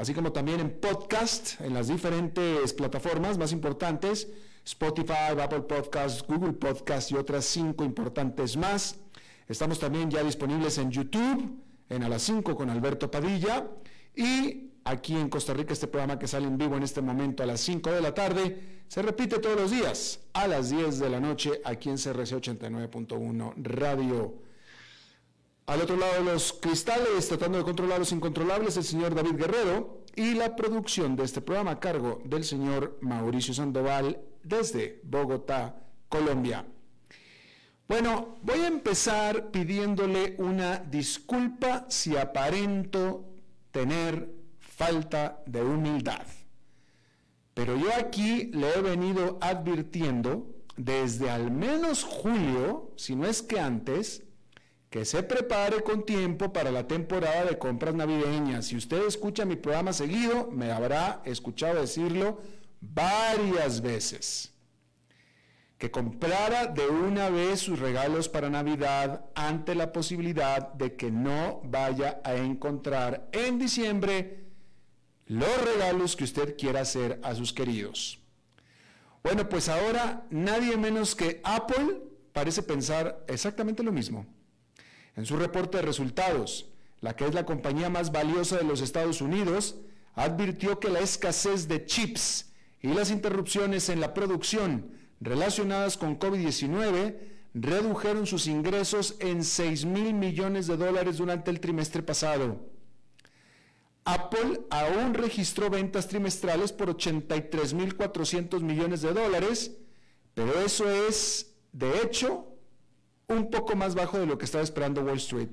así como también en podcast, en las diferentes plataformas más importantes, Spotify, Apple Podcasts, Google Podcasts y otras cinco importantes más. Estamos también ya disponibles en YouTube, en A las 5 con Alberto Padilla. Y aquí en Costa Rica, este programa que sale en vivo en este momento a las 5 de la tarde, se repite todos los días a las 10 de la noche aquí en CRC 89.1 Radio. Al otro lado los cristales, tratando de controlar los incontrolables, el señor David Guerrero y la producción de este programa a cargo del señor Mauricio Sandoval desde Bogotá, Colombia. Bueno, voy a empezar pidiéndole una disculpa si aparento tener falta de humildad. Pero yo aquí le he venido advirtiendo desde al menos julio, si no es que antes, que se prepare con tiempo para la temporada de compras navideñas. Si usted escucha mi programa seguido, me habrá escuchado decirlo varias veces que comprara de una vez sus regalos para Navidad ante la posibilidad de que no vaya a encontrar en diciembre los regalos que usted quiera hacer a sus queridos. Bueno, pues ahora nadie menos que Apple parece pensar exactamente lo mismo. En su reporte de resultados, la que es la compañía más valiosa de los Estados Unidos, advirtió que la escasez de chips y las interrupciones en la producción relacionadas con COVID-19 redujeron sus ingresos en 6 mil millones de dólares durante el trimestre pasado. Apple aún registró ventas trimestrales por 83 mil 400 millones de dólares, pero eso es, de hecho, un poco más bajo de lo que estaba esperando Wall Street.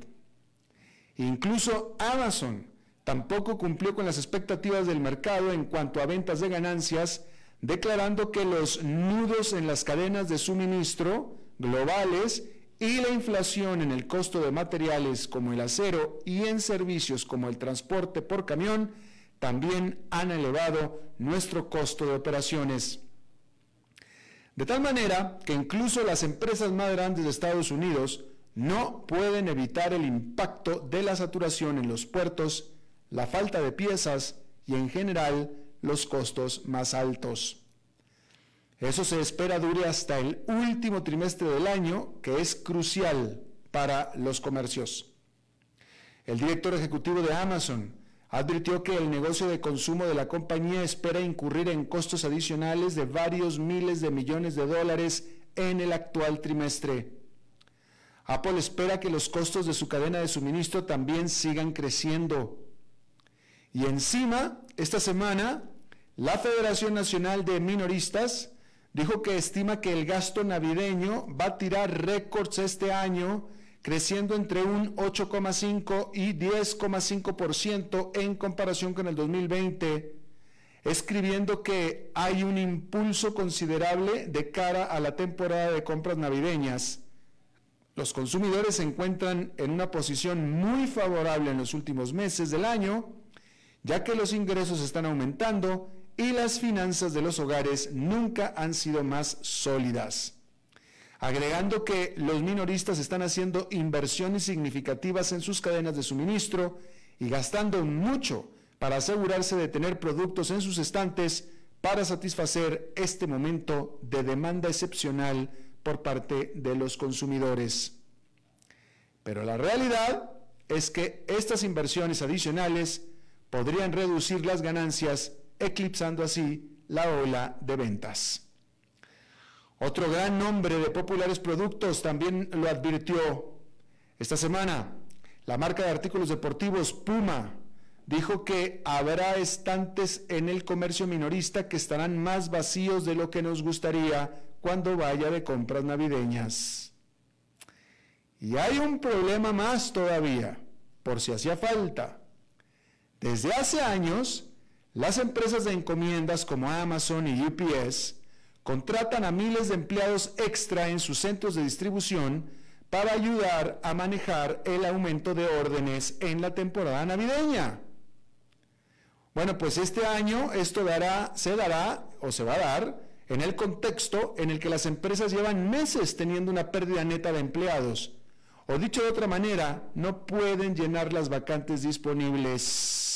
Incluso Amazon tampoco cumplió con las expectativas del mercado en cuanto a ventas de ganancias, declarando que los nudos en las cadenas de suministro globales y la inflación en el costo de materiales como el acero y en servicios como el transporte por camión también han elevado nuestro costo de operaciones. De tal manera que incluso las empresas más grandes de Estados Unidos no pueden evitar el impacto de la saturación en los puertos, la falta de piezas y en general los costos más altos. Eso se espera dure hasta el último trimestre del año, que es crucial para los comercios. El director ejecutivo de Amazon advirtió que el negocio de consumo de la compañía espera incurrir en costos adicionales de varios miles de millones de dólares en el actual trimestre. Apple espera que los costos de su cadena de suministro también sigan creciendo. Y encima, esta semana, la Federación Nacional de Minoristas dijo que estima que el gasto navideño va a tirar récords este año, creciendo entre un 8,5 y 10,5% en comparación con el 2020, escribiendo que hay un impulso considerable de cara a la temporada de compras navideñas. Los consumidores se encuentran en una posición muy favorable en los últimos meses del año, ya que los ingresos están aumentando y las finanzas de los hogares nunca han sido más sólidas. Agregando que los minoristas están haciendo inversiones significativas en sus cadenas de suministro y gastando mucho para asegurarse de tener productos en sus estantes para satisfacer este momento de demanda excepcional por parte de los consumidores. Pero la realidad es que estas inversiones adicionales podrían reducir las ganancias, eclipsando así la ola de ventas. Otro gran nombre de populares productos también lo advirtió esta semana. La marca de artículos deportivos Puma dijo que habrá estantes en el comercio minorista que estarán más vacíos de lo que nos gustaría cuando vaya de compras navideñas. Y hay un problema más todavía, por si hacía falta. Desde hace años, las empresas de encomiendas como Amazon y UPS contratan a miles de empleados extra en sus centros de distribución para ayudar a manejar el aumento de órdenes en la temporada navideña. Bueno, pues este año esto dará, se dará o se va a dar en el contexto en el que las empresas llevan meses teniendo una pérdida neta de empleados. O dicho de otra manera, no pueden llenar las vacantes disponibles.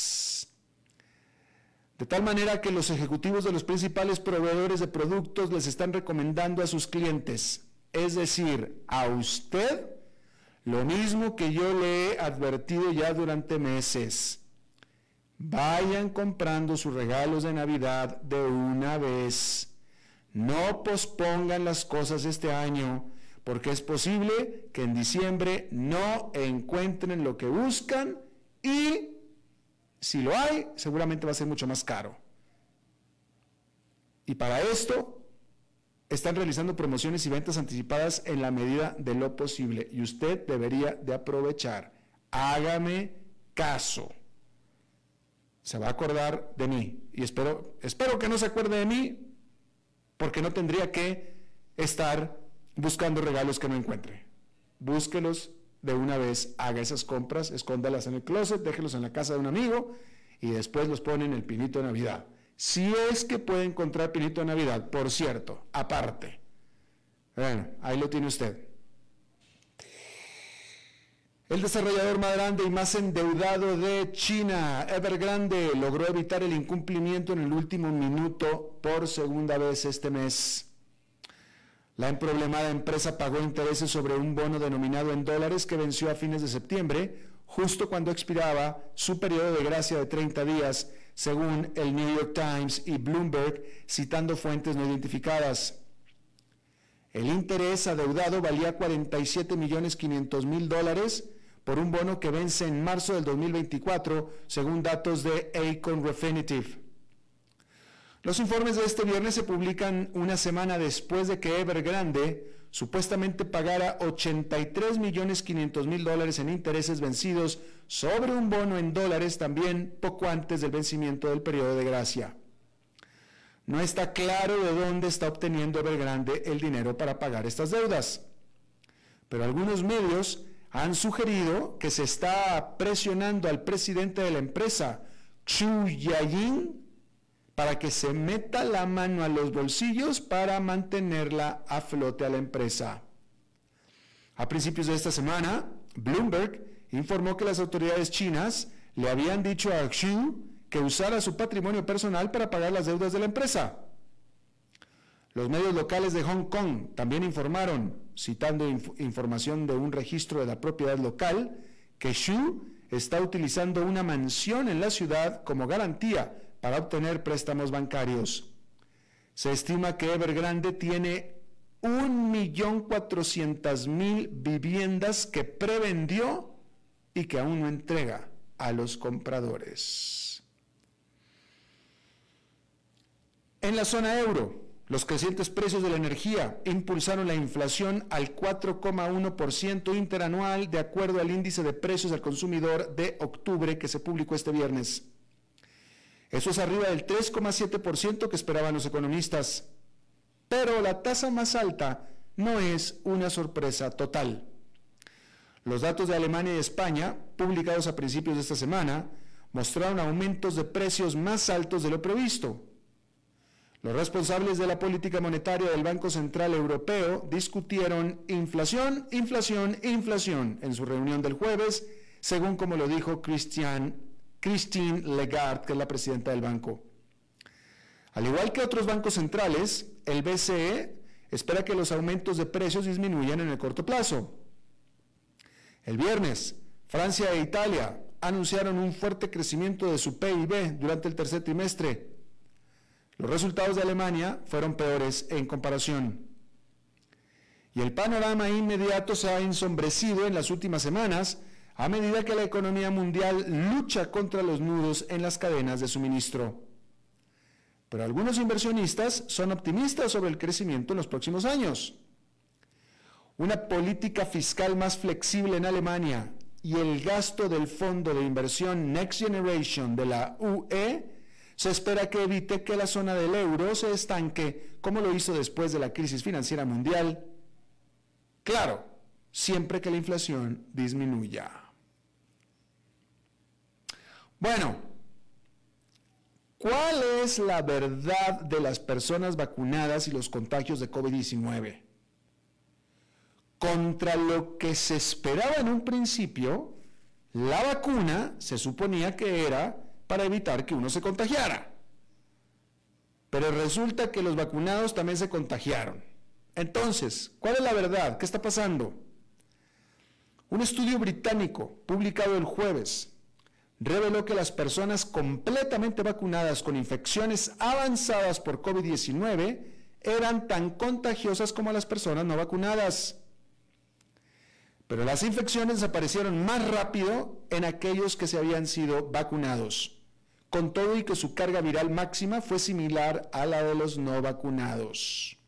De tal manera que los ejecutivos de los principales proveedores de productos les están recomendando a sus clientes, es decir, a usted, lo mismo que yo le he advertido ya durante meses. Vayan comprando sus regalos de Navidad de una vez. No pospongan las cosas este año, porque es posible que en diciembre no encuentren lo que buscan y si lo hay, seguramente va a ser mucho más caro. Y para esto están realizando promociones y ventas anticipadas en la medida de lo posible y usted debería de aprovechar. Hágame caso. Se va a acordar de mí y espero espero que no se acuerde de mí porque no tendría que estar buscando regalos que no encuentre. Búsquelos de una vez, haga esas compras, escóndalas en el closet, déjelos en la casa de un amigo y después los pone en el pinito de Navidad. Si es que puede encontrar pinito de Navidad, por cierto, aparte. Bueno, ahí lo tiene usted. El desarrollador más grande y más endeudado de China, Evergrande, logró evitar el incumplimiento en el último minuto por segunda vez este mes. La emproblemada empresa pagó intereses sobre un bono denominado en dólares que venció a fines de septiembre, justo cuando expiraba su periodo de gracia de 30 días, según el New York Times y Bloomberg, citando fuentes no identificadas. El interés adeudado valía 47 millones 500 mil dólares, por un bono que vence en marzo del 2024, según datos de Acon Refinitiv. Los informes de este viernes se publican una semana después de que Evergrande supuestamente pagara 83 millones 500 mil dólares en intereses vencidos sobre un bono en dólares también poco antes del vencimiento del periodo de gracia. No está claro de dónde está obteniendo Evergrande el dinero para pagar estas deudas, pero algunos medios han sugerido que se está presionando al presidente de la empresa, Chu Yayin, para que se meta la mano a los bolsillos para mantenerla a flote a la empresa. A principios de esta semana, Bloomberg informó que las autoridades chinas le habían dicho a Xu que usara su patrimonio personal para pagar las deudas de la empresa. Los medios locales de Hong Kong también informaron, citando información de un registro de la propiedad local, que Xu está utilizando una mansión en la ciudad como garantía para obtener préstamos bancarios. Se estima que Evergrande tiene 1.400.000 viviendas que prevendió y que aún no entrega a los compradores. En la zona euro, los crecientes precios de la energía impulsaron la inflación al 4,1% interanual de acuerdo al índice de precios al consumidor de octubre que se publicó este viernes. Eso es arriba del 3,7% que esperaban los economistas. Pero la tasa más alta no es una sorpresa total. Los datos de Alemania y España, publicados a principios de esta semana, mostraron aumentos de precios más altos de lo previsto. Los responsables de la política monetaria del Banco Central Europeo discutieron inflación, inflación, inflación en su reunión del jueves, según como lo dijo Christian, Christine Lagarde, que es la presidenta del banco. Al igual que otros bancos centrales, el BCE espera que los aumentos de precios disminuyan en el corto plazo. El viernes, Francia e Italia anunciaron un fuerte crecimiento de su PIB durante el tercer trimestre, los resultados de Alemania fueron peores en comparación. Y el panorama inmediato se ha ensombrecido en las últimas semanas a medida que la economía mundial lucha contra los nudos en las cadenas de suministro. Pero algunos inversionistas son optimistas sobre el crecimiento en los próximos años. Una política fiscal más flexible en Alemania y el gasto del Fondo de Inversión Next Generation de la UE se espera que evite que la zona del euro se estanque como lo hizo después de la crisis financiera mundial. Claro, siempre que la inflación disminuya. Bueno, ¿cuál es la verdad de las personas vacunadas y los contagios de COVID-19? Contra lo que se esperaba en un principio, la vacuna se suponía que era para evitar que uno se contagiara. Pero resulta que los vacunados también se contagiaron. Entonces, ¿cuál es la verdad? ¿Qué está pasando? Un estudio británico publicado el jueves reveló que las personas completamente vacunadas con infecciones avanzadas por COVID-19 eran tan contagiosas como las personas no vacunadas. Pero las infecciones desaparecieron más rápido en aquellos que se habían sido vacunados con todo y que su carga viral máxima fue similar a la de los no vacunados.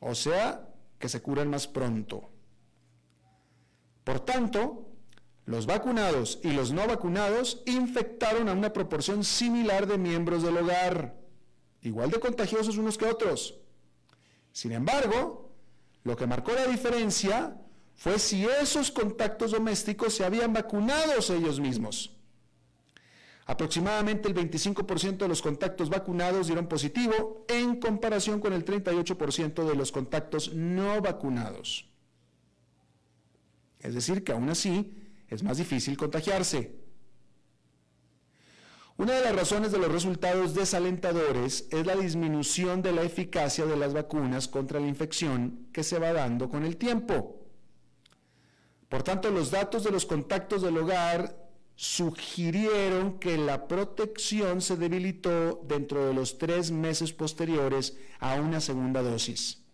O sea, que se curan más pronto. Por tanto, los vacunados y los no vacunados infectaron a una proporción similar de miembros del hogar, igual de contagiosos unos que otros. Sin embargo, lo que marcó la diferencia fue si esos contactos domésticos se habían vacunado ellos mismos. Aproximadamente el 25% de los contactos vacunados dieron positivo en comparación con el 38% de los contactos no vacunados. Es decir, que aún así es más difícil contagiarse. Una de las razones de los resultados desalentadores es la disminución de la eficacia de las vacunas contra la infección que se va dando con el tiempo. Por tanto, los datos de los contactos del hogar sugirieron que la protección se debilitó dentro de los tres meses posteriores a una segunda dosis.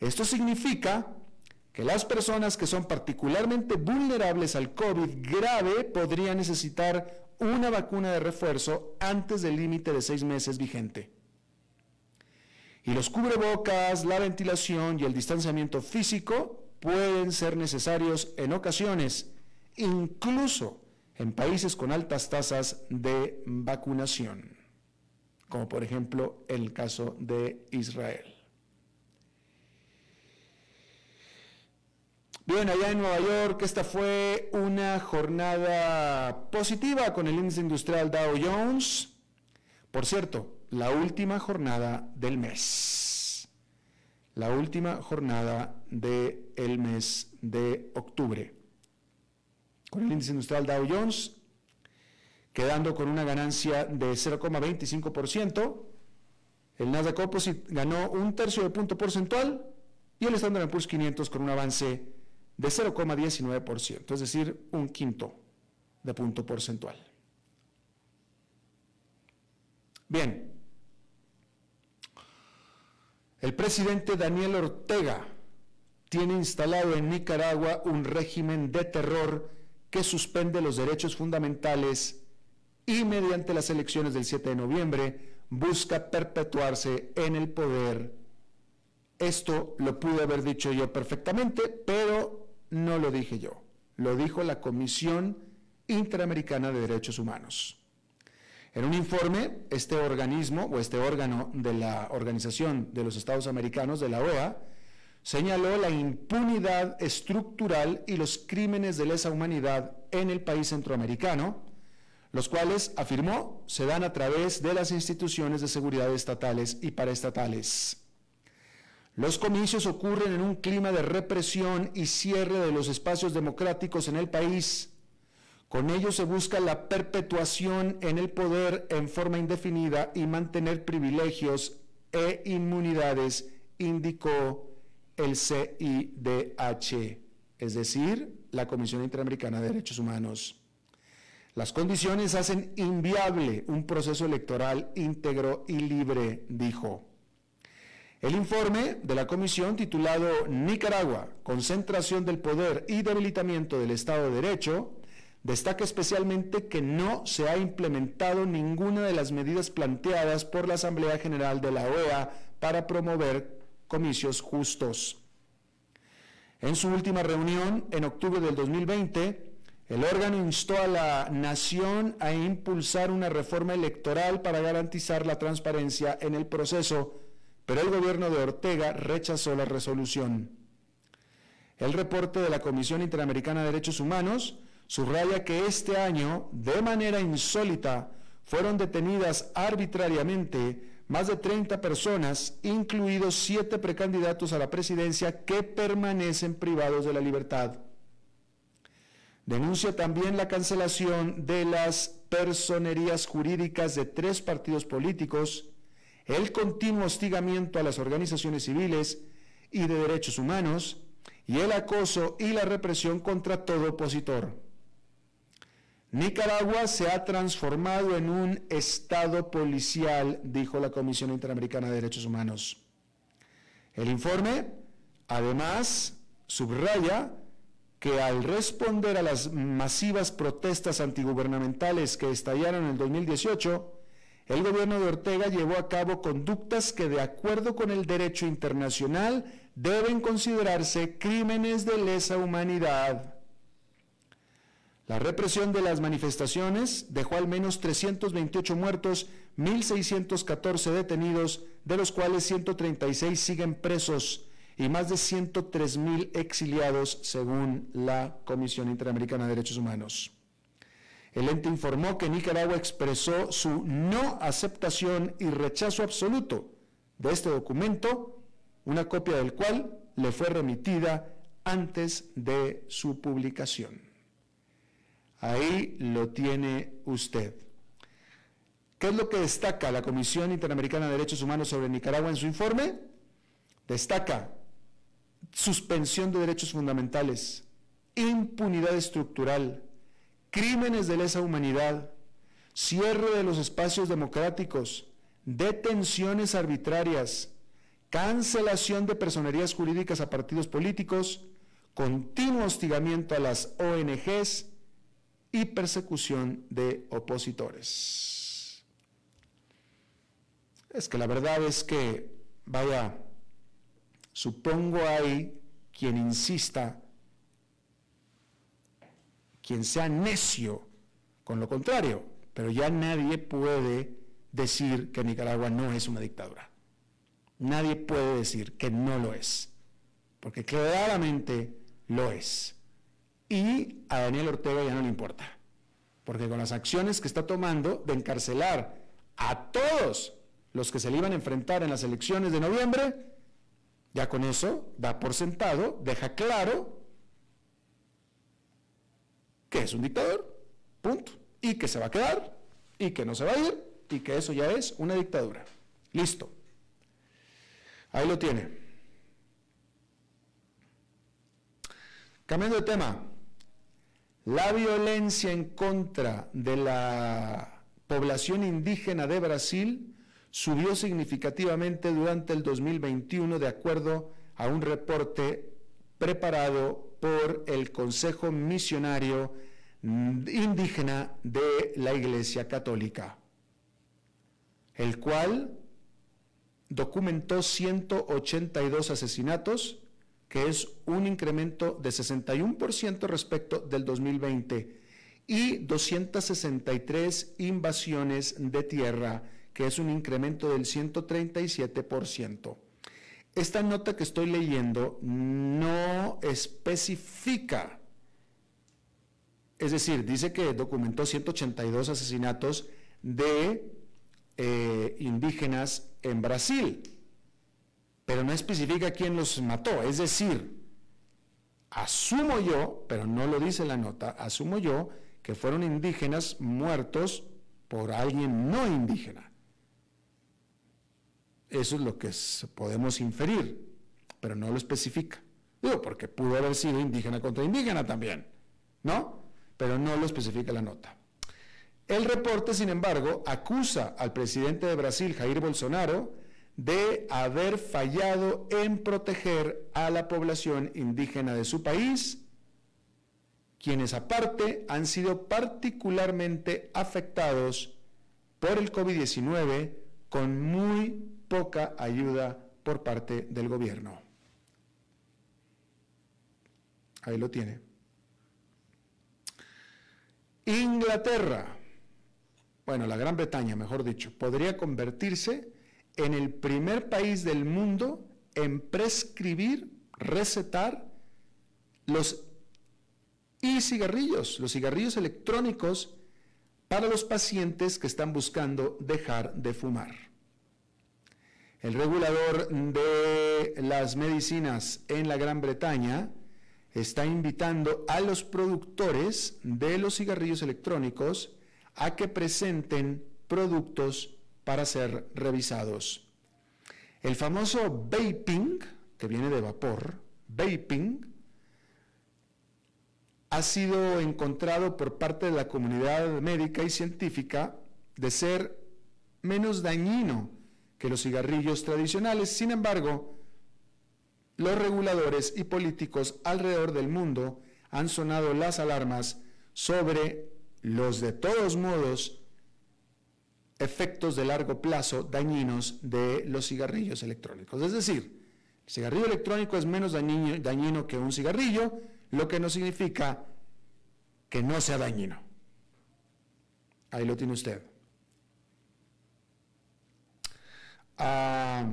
Esto significa que las personas que son particularmente vulnerables al COVID grave podrían necesitar una vacuna de refuerzo antes del límite de seis meses vigente. Y los cubrebocas, la ventilación y el distanciamiento físico pueden ser necesarios en ocasiones incluso en países con altas tasas de vacunación, como por ejemplo el caso de Israel. Bien, allá en Nueva York, esta fue una jornada positiva con el índice industrial Dow Jones. Por cierto, la última jornada del mes. La última jornada del mes de octubre con el índice industrial Dow Jones, quedando con una ganancia de 0,25%. El Nasdaq Composite ganó un tercio de punto porcentual y el Standard Poor's 500 con un avance de 0,19%, es decir, un quinto de punto porcentual. Bien, el presidente Daniel Ortega tiene instalado en Nicaragua un régimen de terror que suspende los derechos fundamentales y mediante las elecciones del 7 de noviembre busca perpetuarse en el poder. Esto lo pude haber dicho yo perfectamente, pero no lo dije yo. Lo dijo la Comisión Interamericana de Derechos Humanos. En un informe, este organismo o este órgano de la Organización de los Estados Americanos, de la OEA, señaló la impunidad estructural y los crímenes de lesa humanidad en el país centroamericano, los cuales, afirmó, se dan a través de las instituciones de seguridad estatales y paraestatales. Los comicios ocurren en un clima de represión y cierre de los espacios democráticos en el país. Con ello se busca la perpetuación en el poder en forma indefinida y mantener privilegios e inmunidades, indicó el CIDH, es decir, la Comisión Interamericana de Derechos Humanos. Las condiciones hacen inviable un proceso electoral íntegro y libre, dijo. El informe de la comisión titulado Nicaragua, concentración del poder y debilitamiento del Estado de Derecho, destaca especialmente que no se ha implementado ninguna de las medidas planteadas por la Asamblea General de la OEA para promover comicios justos. En su última reunión, en octubre del 2020, el órgano instó a la nación a impulsar una reforma electoral para garantizar la transparencia en el proceso, pero el gobierno de Ortega rechazó la resolución. El reporte de la Comisión Interamericana de Derechos Humanos subraya que este año, de manera insólita, fueron detenidas arbitrariamente más de 30 personas, incluidos siete precandidatos a la presidencia que permanecen privados de la libertad. Denuncia también la cancelación de las personerías jurídicas de tres partidos políticos, el continuo hostigamiento a las organizaciones civiles y de derechos humanos, y el acoso y la represión contra todo opositor. Nicaragua se ha transformado en un Estado policial, dijo la Comisión Interamericana de Derechos Humanos. El informe, además, subraya que al responder a las masivas protestas antigubernamentales que estallaron en el 2018, el gobierno de Ortega llevó a cabo conductas que de acuerdo con el derecho internacional deben considerarse crímenes de lesa humanidad. La represión de las manifestaciones dejó al menos 328 muertos, 1.614 detenidos, de los cuales 136 siguen presos y más de 103 mil exiliados según la Comisión Interamericana de Derechos Humanos. El ente informó que Nicaragua expresó su no aceptación y rechazo absoluto de este documento, una copia del cual le fue remitida antes de su publicación. Ahí lo tiene usted. ¿Qué es lo que destaca la Comisión Interamericana de Derechos Humanos sobre Nicaragua en su informe? Destaca suspensión de derechos fundamentales, impunidad estructural, crímenes de lesa humanidad, cierre de los espacios democráticos, detenciones arbitrarias, cancelación de personerías jurídicas a partidos políticos, continuo hostigamiento a las ONGs y persecución de opositores. Es que la verdad es que, vaya, Supongo hay quien insista, quien sea necio con lo contrario, pero ya nadie puede decir que Nicaragua no es una dictadura. Nadie puede decir que no lo es, porque claramente lo es. Y a Daniel Ortega ya no le importa, porque con las acciones que está tomando de encarcelar a todos los que se le iban a enfrentar en las elecciones de noviembre, ya con eso da por sentado, deja claro que es un dictador, punto, y que se va a quedar, y que no se va a ir, y que eso ya es una dictadura. Listo. Ahí lo tiene. Cambiando de tema, la violencia en contra de la población indígena de Brasil subió significativamente durante el 2021 de acuerdo a un reporte preparado por el Consejo Misionario Indígena de la Iglesia Católica, el cual documentó 182 asesinatos, que es un incremento de 61% respecto del 2020, y 263 invasiones de tierra que es un incremento del 137%. Esta nota que estoy leyendo no especifica, es decir, dice que documentó 182 asesinatos de eh, indígenas en Brasil, pero no especifica quién los mató, es decir, asumo yo, pero no lo dice la nota, asumo yo que fueron indígenas muertos por alguien no indígena. Eso es lo que podemos inferir, pero no lo especifica. Digo, porque pudo haber sido indígena contra indígena también, ¿no? Pero no lo especifica la nota. El reporte, sin embargo, acusa al presidente de Brasil, Jair Bolsonaro, de haber fallado en proteger a la población indígena de su país, quienes aparte han sido particularmente afectados por el COVID-19 con muy poca ayuda por parte del gobierno. Ahí lo tiene. Inglaterra, bueno, la Gran Bretaña, mejor dicho, podría convertirse en el primer país del mundo en prescribir, recetar los e-cigarrillos, los cigarrillos electrónicos para los pacientes que están buscando dejar de fumar. El regulador de las medicinas en la Gran Bretaña está invitando a los productores de los cigarrillos electrónicos a que presenten productos para ser revisados. El famoso vaping, que viene de vapor, vaping, ha sido encontrado por parte de la comunidad médica y científica de ser menos dañino que los cigarrillos tradicionales. Sin embargo, los reguladores y políticos alrededor del mundo han sonado las alarmas sobre los de todos modos efectos de largo plazo dañinos de los cigarrillos electrónicos. Es decir, el cigarrillo electrónico es menos dañino, que un cigarrillo, lo que no significa que no sea dañino. Ahí lo tiene usted. Ah,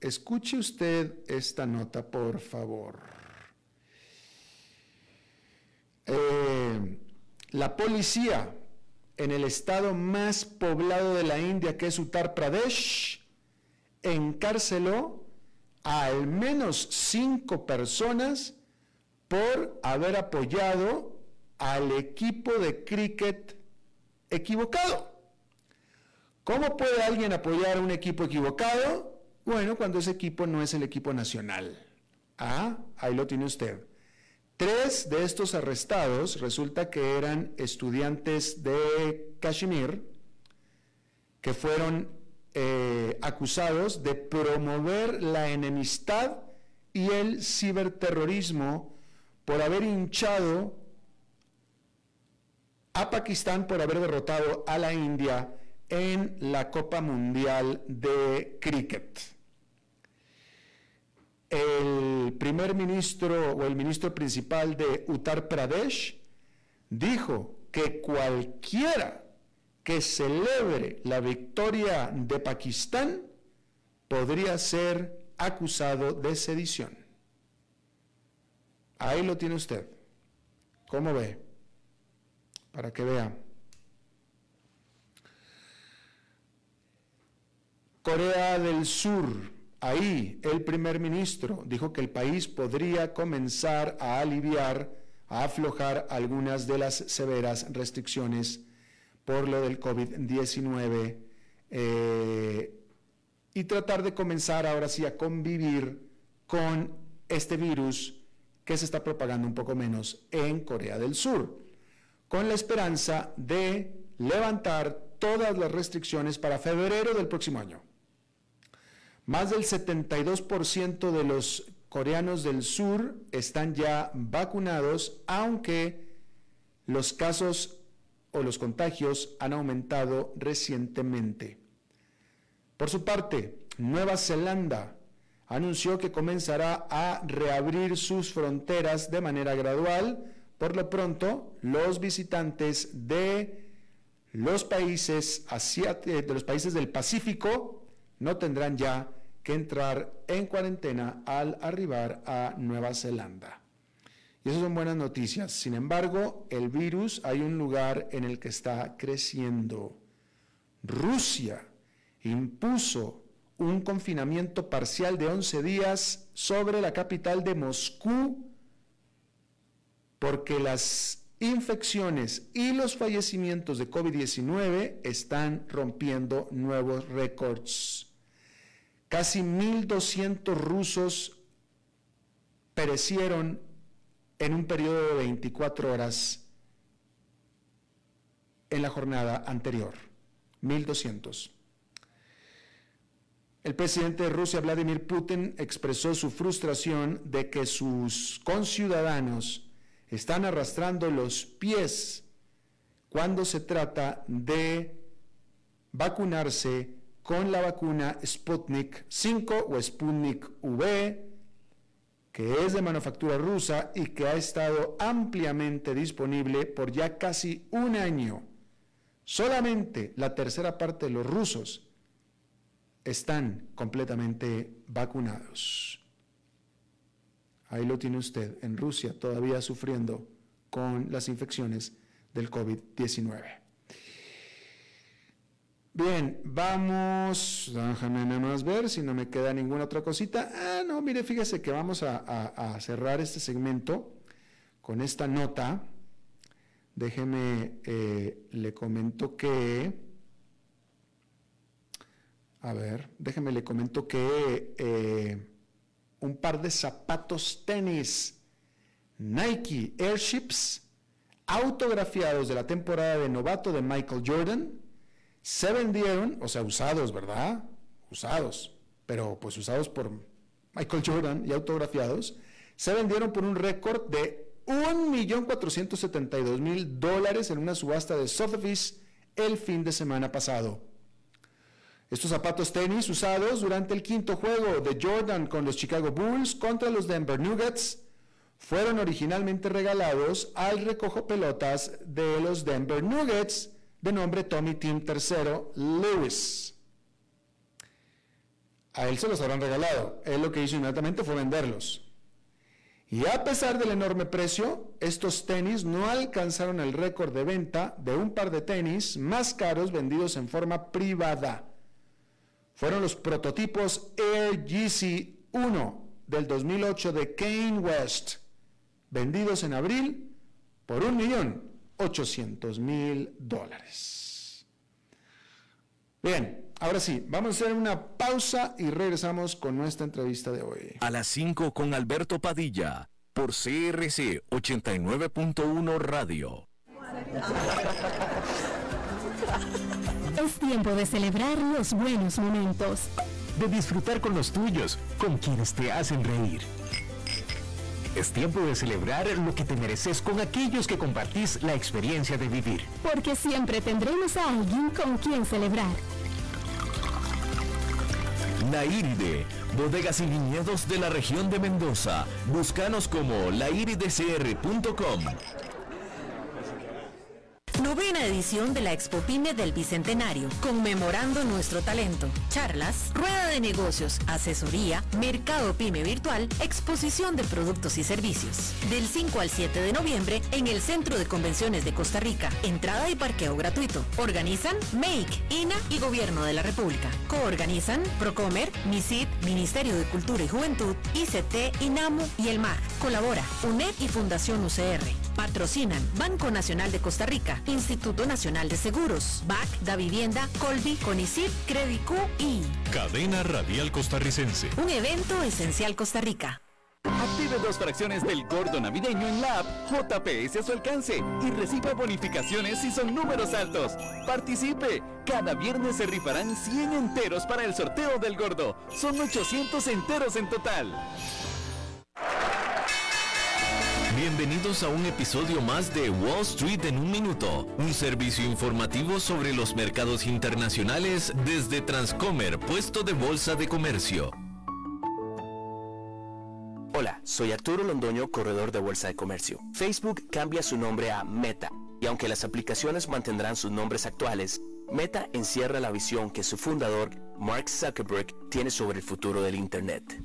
escuche usted esta nota, por favor. Eh, la policía en el estado más poblado de la India, que es Uttar Pradesh, encarceló a al menos cinco personas por haber apoyado al equipo de cricket equivocado. ¿Cómo puede alguien apoyar a un equipo equivocado? Bueno, cuando ese equipo no es el equipo nacional. Ah, ahí lo tiene usted. Tres de estos arrestados resulta que eran estudiantes de Kashmir que fueron eh, acusados de promover la enemistad y el ciberterrorismo por haber hinchado a Pakistán por haber derrotado a la India en la Copa Mundial de Cricket. El primer ministro o el ministro principal de Uttar Pradesh dijo que cualquiera que celebre la victoria de Pakistán podría ser acusado de sedición. Ahí lo tiene usted. ¿Cómo ve? Para que vea. Corea del Sur, ahí el primer ministro dijo que el país podría comenzar a aliviar, a aflojar algunas de las severas restricciones por lo del COVID-19 eh, y tratar de comenzar ahora sí a convivir con este virus que se está propagando un poco menos en Corea del Sur, con la esperanza de levantar todas las restricciones para febrero del próximo año. Más del 72% de los coreanos del sur están ya vacunados, aunque los casos o los contagios han aumentado recientemente. Por su parte, Nueva Zelanda anunció que comenzará a reabrir sus fronteras de manera gradual. Por lo pronto, los visitantes de los países, de los países del Pacífico no tendrán ya que entrar en cuarentena al arribar a Nueva Zelanda. Y esas son buenas noticias. Sin embargo, el virus hay un lugar en el que está creciendo. Rusia impuso un confinamiento parcial de 11 días sobre la capital de Moscú porque las infecciones y los fallecimientos de COVID-19 están rompiendo nuevos récords. Casi 1.200 rusos perecieron en un periodo de 24 horas en la jornada anterior. 1.200. El presidente de Rusia, Vladimir Putin, expresó su frustración de que sus conciudadanos están arrastrando los pies cuando se trata de vacunarse con la vacuna Sputnik 5 o Sputnik V, que es de manufactura rusa y que ha estado ampliamente disponible por ya casi un año. Solamente la tercera parte de los rusos están completamente vacunados. Ahí lo tiene usted, en Rusia todavía sufriendo con las infecciones del COVID-19. Bien, vamos, déjame nada más ver si no me queda ninguna otra cosita. Ah, no, mire, fíjese que vamos a, cerrar este segmento con esta nota. Déjeme, eh, le comento que, a ver, déjeme le comento que eh, un par de zapatos tenis Nike Airships autografiados de la temporada de novato de Michael Jordan se vendieron, o sea, usados, ¿verdad? Usados, pero pues usados por Michael Jordan y autografiados, se vendieron por un récord de 1.472.000 dólares en una subasta de Sotheby's el fin de semana pasado. Estos zapatos tenis usados durante el quinto juego de Jordan con los Chicago Bulls contra los Denver Nuggets fueron originalmente regalados al recojo pelotas de los Denver Nuggets de nombre Tommy Tim III Lewis. A él se los habrán regalado. Él lo que hizo inmediatamente fue venderlos. Y a pesar del enorme precio, estos tenis no alcanzaron el récord de venta de un par de tenis más caros vendidos en forma privada fueron los prototipos Air GC 1 del 2008 de Kane West, vendidos en abril por 1.800.000 dólares. Bien, ahora sí, vamos a hacer una pausa y regresamos con nuestra entrevista de hoy. A las 5 con Alberto Padilla, por CRC 89.1 Radio. Es tiempo de celebrar los buenos momentos. De disfrutar con los tuyos, con quienes te hacen reír. Es tiempo de celebrar lo que te mereces con aquellos que compartís la experiencia de vivir. Porque siempre tendremos a alguien con quien celebrar. Laíride, bodegas y viñedos de la región de Mendoza. Búscanos como lairidecr.com. Novena edición de la Expo Pyme del Bicentenario, conmemorando nuestro talento. Charlas, rueda de negocios, asesoría, mercado Pyme virtual, exposición de productos y servicios. Del 5 al 7 de noviembre en el Centro de Convenciones de Costa Rica. Entrada y parqueo gratuito. Organizan Make, INA y Gobierno de la República. Coorganizan Procomer, MISID, Ministerio de Cultura y Juventud, ICT, INAMU y el MAG. Colabora UNED y Fundación UCR. Patrocinan Banco Nacional de Costa Rica, Instituto Nacional de Seguros, BAC, Da Vivienda, Colby, Conicip, Credicu y Cadena Radial Costarricense. Un evento esencial Costa Rica. Active dos fracciones del gordo navideño en la app JPS a su alcance y reciba bonificaciones si son números altos. Participe. Cada viernes se rifarán 100 enteros para el sorteo del gordo. Son 800 enteros en total. Bienvenidos a un episodio más de Wall Street en un minuto, un servicio informativo sobre los mercados internacionales desde Transcomer, puesto de bolsa de comercio. Hola, soy Arturo Londoño, corredor de bolsa de comercio. Facebook cambia su nombre a Meta, y aunque las aplicaciones mantendrán sus nombres actuales, Meta encierra la visión que su fundador, Mark Zuckerberg, tiene sobre el futuro del Internet.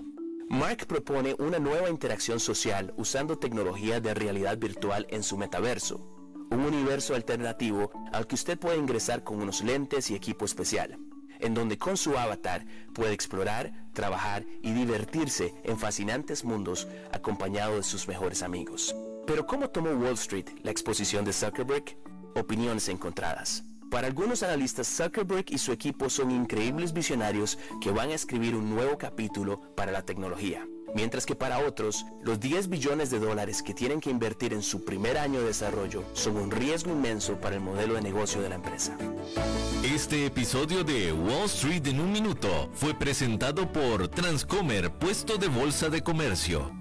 Mark propone una nueva interacción social usando tecnología de realidad virtual en su metaverso, un universo alternativo al que usted puede ingresar con unos lentes y equipo especial, en donde con su avatar puede explorar, trabajar y divertirse en fascinantes mundos acompañado de sus mejores amigos. Pero ¿cómo tomó Wall Street la exposición de Zuckerberg? Opiniones encontradas. Para algunos analistas, Zuckerberg y su equipo son increíbles visionarios que van a escribir un nuevo capítulo para la tecnología. Mientras que para otros, los 10 billones de dólares que tienen que invertir en su primer año de desarrollo son un riesgo inmenso para el modelo de negocio de la empresa. Este episodio de Wall Street en un minuto fue presentado por Transcomer, puesto de bolsa de comercio.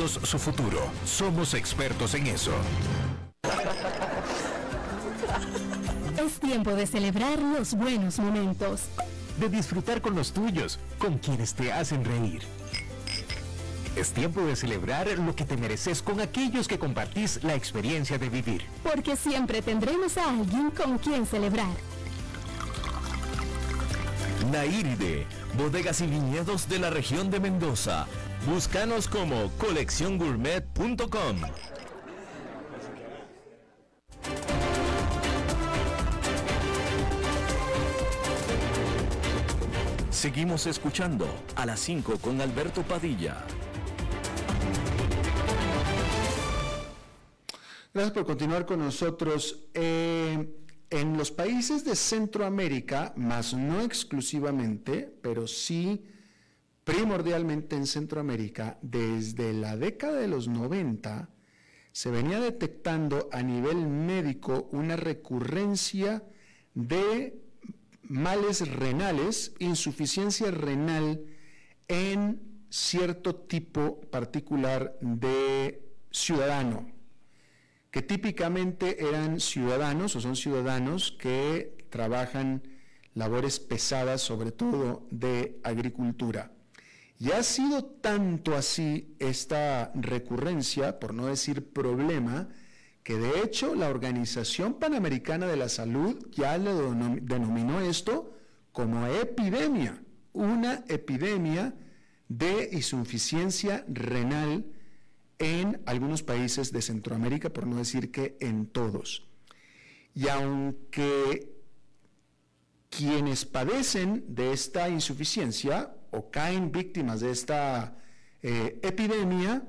su futuro. Somos expertos en eso. Es tiempo de celebrar los buenos momentos. De disfrutar con los tuyos, con quienes te hacen reír. Es tiempo de celebrar lo que te mereces con aquellos que compartís la experiencia de vivir. Porque siempre tendremos a alguien con quien celebrar. Nairide, bodegas y viñedos de la región de Mendoza. Búscanos como colecciongourmet.com. Seguimos escuchando a las 5 con Alberto Padilla. Gracias por continuar con nosotros. Eh, en los países de Centroamérica, más no exclusivamente, pero sí primordialmente en Centroamérica, desde la década de los 90, se venía detectando a nivel médico una recurrencia de males renales, insuficiencia renal en cierto tipo particular de ciudadano, que típicamente eran ciudadanos o son ciudadanos que trabajan labores pesadas, sobre todo de agricultura. Y ha sido tanto así esta recurrencia, por no decir problema, que de hecho la Organización Panamericana de la Salud ya le denominó esto como epidemia, una epidemia de insuficiencia renal en algunos países de Centroamérica, por no decir que en todos. Y aunque quienes padecen de esta insuficiencia o caen víctimas de esta eh, epidemia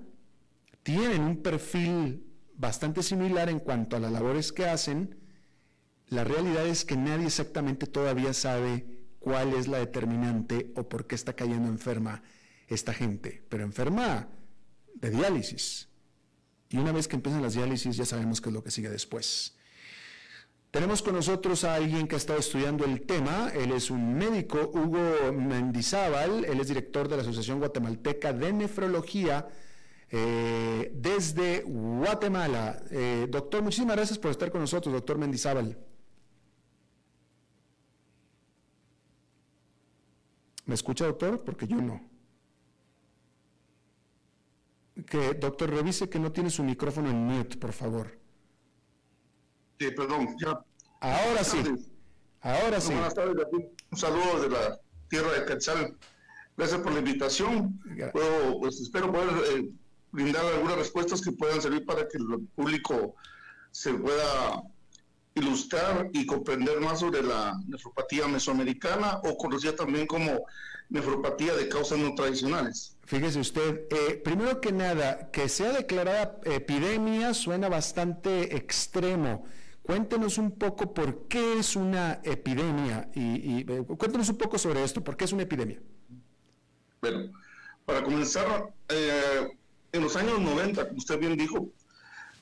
tienen un perfil bastante similar en cuanto a las labores que hacen, la realidad es que nadie exactamente todavía sabe cuál es la determinante o por qué está cayendo enferma esta gente, pero enferma de diálisis. Y una vez que empiezan las diálisis ya sabemos qué es lo que sigue después. Tenemos con nosotros a alguien que ha estado estudiando el tema. Él es un médico, Hugo Mendizábal. Él es director de la Asociación Guatemalteca de Nefrología eh, desde Guatemala. Eh, doctor, muchísimas gracias por estar con nosotros, doctor Mendizábal. ¿Me escucha, doctor? Porque yo no. Que, doctor, revise que no tiene su micrófono en mute, por favor perdón, ya. Ahora sí. Ahora sí. Buenas tardes, un saludo de la tierra de Quetzal. Gracias por la invitación. pues, espero poder eh, brindar algunas respuestas que puedan servir para que el público se pueda ilustrar y comprender más sobre la nefropatía mesoamericana o conocida también como nefropatía de causas no tradicionales. Fíjese usted, eh, primero que nada, que sea declarada epidemia suena bastante extremo. Cuéntenos un poco por qué es una epidemia y, eh, cuéntenos un poco sobre esto, por qué es una epidemia. Bueno, para comenzar, eh, en los años 90, como usted bien dijo,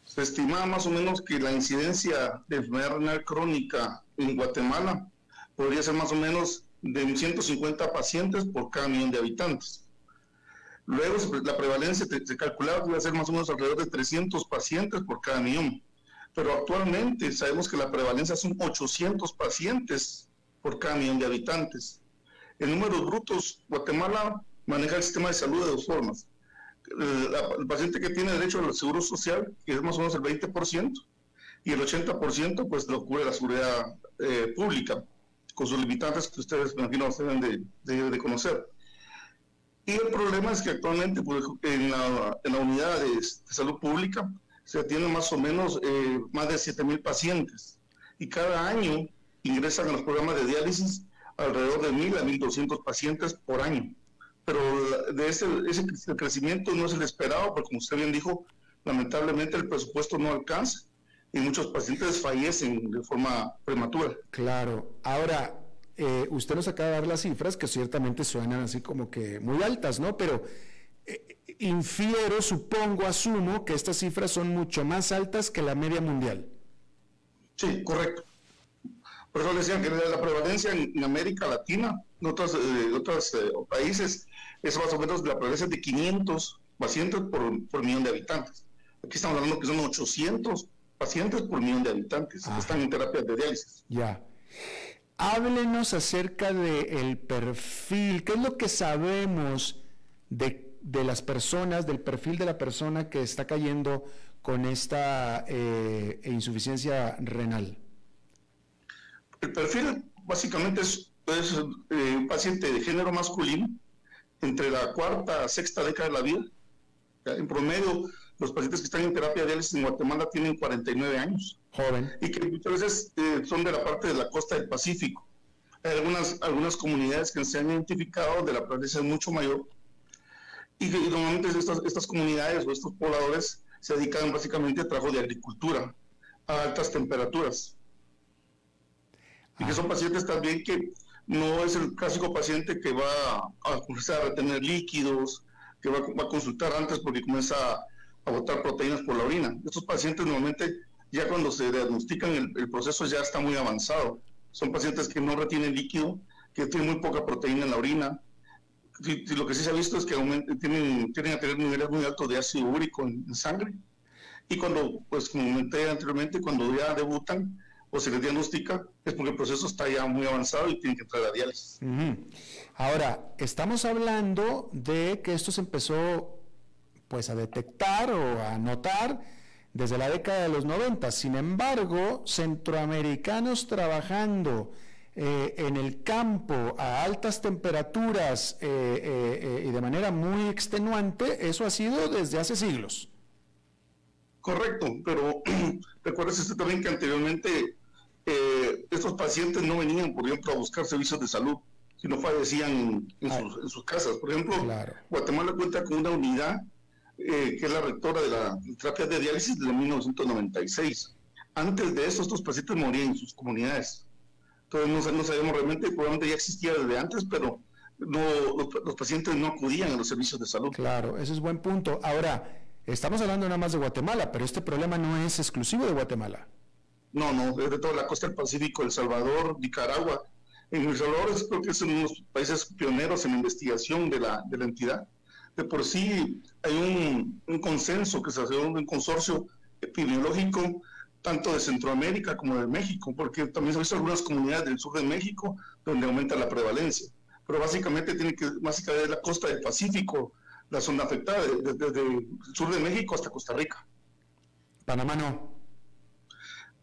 se estima más o menos que la incidencia de enfermedad crónica en Guatemala podría ser más o menos de 150 pacientes por cada millón de habitantes. Luego la prevalencia se calculaba que iba a ser más o menos alrededor de 300 pacientes por cada millón. Pero actualmente sabemos que la prevalencia son 800 pacientes por cada millón de habitantes. En números brutos, Guatemala maneja el sistema de salud de dos formas. El, paciente que tiene derecho al seguro social, que es más o menos el 20%, y el 80% pues lo cubre la seguridad eh, pública, con sus limitantes que ustedes, me imagino, deben de, de, conocer. Y el problema es que actualmente pues, en, la, en, la, unidad de, salud pública se atienden más o menos eh, más de 7 mil pacientes y cada año ingresan a los programas de diálisis alrededor de 1.000 a 1.200 pacientes por año. Pero de ese, crecimiento no es el esperado, porque como usted bien dijo, lamentablemente el presupuesto no alcanza y muchos pacientes fallecen de forma prematura. Claro. Ahora, eh, usted nos acaba de dar las cifras que ciertamente suenan así como que muy altas, ¿no? Pero eh, infiero, supongo, asumo que estas cifras son mucho más altas que la media mundial. Sí, correcto. Por eso decían que la prevalencia en, América Latina, en otros, eh, otros eh, países, es más o menos la prevalencia de 500 pacientes por, por millón de habitantes. Aquí estamos hablando que son 800 pacientes por millón de habitantes que están en terapia de diálisis. Ya. Háblenos acerca del perfil, ¿qué es lo que sabemos de, de, las personas, del perfil de la persona que está cayendo con esta eh, insuficiencia renal? El perfil básicamente es, eh, un paciente de género masculino entre la cuarta a sexta década de la vida. En promedio, los pacientes que están en terapia diálisis en Guatemala tienen 49 años. Joven. Y que muchas veces eh, son de la parte de la costa del Pacífico. Hay algunas, algunas comunidades que se han identificado de la prevalencia mucho mayor. Y, que, normalmente estas, estas comunidades o estos pobladores se dedican básicamente a trabajo de agricultura a altas temperaturas y que son pacientes también que no es el clásico paciente que va a comenzar a retener líquidos, que va, a consultar antes porque comienza a, botar proteínas por la orina. Estos pacientes normalmente ya cuando se diagnostican el, proceso ya está muy avanzado. Son pacientes que no retienen líquido, que tienen muy poca proteína en la orina. Lo que sí se ha visto es que tienen, tienen a tener niveles muy altos de ácido úrico en, sangre. Y cuando, pues como comenté anteriormente, cuando ya debutan, o se les diagnostica, es porque el proceso está ya muy avanzado y tiene que entrar a diálisis. Ahora, estamos hablando de que esto se empezó pues a detectar o a notar desde la década de los 90. Sin embargo, centroamericanos trabajando eh, en el campo a altas temperaturas eh, eh, y de manera muy extenuante, eso ha sido desde hace siglos. Correcto, pero recuérdese usted también que anteriormente estos pacientes no venían, por ejemplo, a buscar servicios de salud, sino fallecían en, sus, casas. Por ejemplo, Guatemala cuenta con una unidad eh, que es la rectora de la terapia de diálisis desde 1996. Antes de eso, estos pacientes morían en sus comunidades. Entonces, no, sabemos realmente, probablemente ya existía desde antes, pero no, los, pacientes no acudían a los servicios de salud. Claro, ese es buen punto. Ahora, estamos hablando nada más de Guatemala, pero este problema no es exclusivo de Guatemala. No, no, es de toda la costa del Pacífico, El Salvador, Nicaragua. En El Salvador creo que es uno de los países pioneros en investigación de la, de la entidad. De por sí hay un, un consenso que se hace, un consorcio epidemiológico tanto de Centroamérica como de México, porque también se han visto algunas comunidades del sur de México donde aumenta la prevalencia. Pero básicamente tiene que, básicamente es la costa del Pacífico, la zona afectada, desde el sur de México hasta Costa Rica. Panamá no.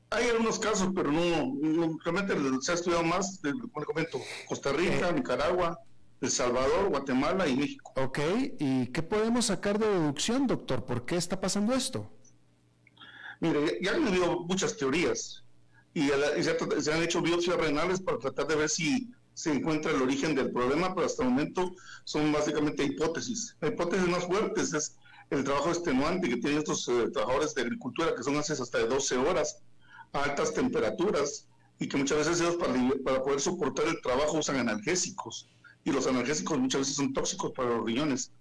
Hay algunos casos, pero no, realmente se ha estudiado más, como le comento, Costa Rica, eh. Nicaragua, El Salvador, Guatemala y México. Ok, ¿y qué podemos sacar de deducción, doctor? ¿Por qué está pasando esto? Mire, ya han habido muchas teorías y, se, han hecho biopsias renales para tratar de ver si se encuentra el origen del problema, pero hasta el momento son básicamente hipótesis. La hipótesis más fuerte es el trabajo extenuante que tienen estos eh, trabajadores de agricultura, que son haces hasta de 12 horas, a altas temperaturas y que muchas veces ellos para, poder soportar el trabajo usan analgésicos y los analgésicos muchas veces son tóxicos para los riñones.